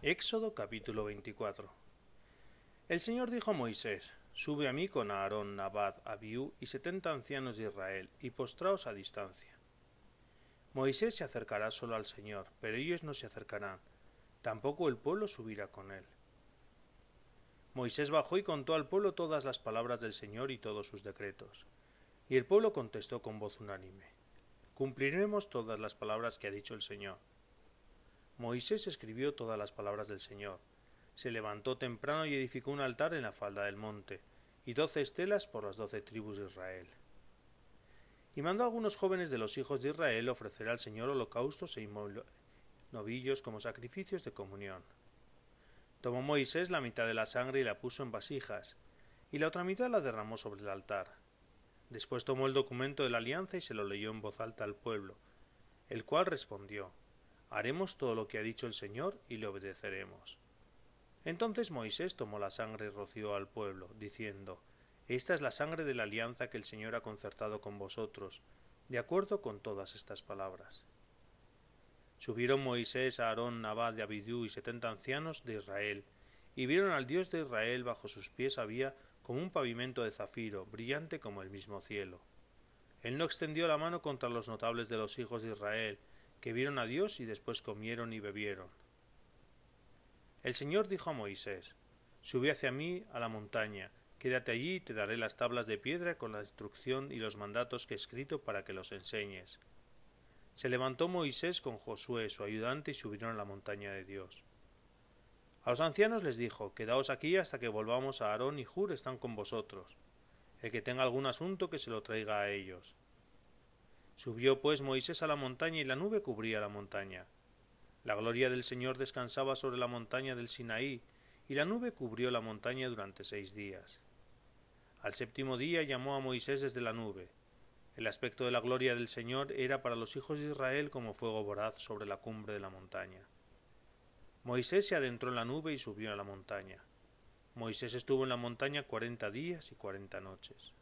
Éxodo capítulo 24 El Señor dijo a Moisés, Sube a mí con Aarón, Nabad, Abiú y setenta ancianos de Israel, y postraos a distancia. Moisés se acercará solo al Señor, pero ellos no se acercarán, tampoco el pueblo subirá con él. Moisés bajó y contó al pueblo todas las palabras del Señor y todos sus decretos. Y el pueblo contestó con voz unánime, Cumpliremos todas las palabras que ha dicho el Señor. Moisés escribió todas las palabras del Señor. Se levantó temprano y edificó un altar en la falda del monte, y doce estelas por las doce tribus de Israel. Y mandó a algunos jóvenes de los hijos de Israel ofrecer al Señor holocaustos e novillos como sacrificios de comunión. Tomó Moisés la mitad de la sangre y la puso en vasijas, y la otra mitad la derramó sobre el altar. Después tomó el documento de la alianza y se lo leyó en voz alta al pueblo, el cual respondió Haremos todo lo que ha dicho el Señor y le obedeceremos. Entonces Moisés tomó la sangre y roció al pueblo, diciendo Esta es la sangre de la alianza que el Señor ha concertado con vosotros, de acuerdo con todas estas palabras. Subieron Moisés, Aarón, Nabad de Abidú y setenta ancianos de Israel, y vieron al Dios de Israel bajo sus pies había como un pavimento de zafiro, brillante como el mismo cielo. Él no extendió la mano contra los notables de los hijos de Israel, que vieron a Dios y después comieron y bebieron. El Señor dijo a Moisés, Sube hacia mí a la montaña, quédate allí y te daré las tablas de piedra con la instrucción y los mandatos que he escrito para que los enseñes. Se levantó Moisés con Josué, su ayudante, y subieron a la montaña de Dios. A los ancianos les dijo, Quedaos aquí hasta que volvamos a Aarón y Jur están con vosotros. El que tenga algún asunto que se lo traiga a ellos. Subió pues Moisés a la montaña y la nube cubría la montaña. La gloria del Señor descansaba sobre la montaña del Sinaí, y la nube cubrió la montaña durante seis días. Al séptimo día llamó a Moisés desde la nube. El aspecto de la gloria del Señor era para los hijos de Israel como fuego voraz sobre la cumbre de la montaña. Moisés se adentró en la nube y subió a la montaña. Moisés estuvo en la montaña cuarenta días y cuarenta noches.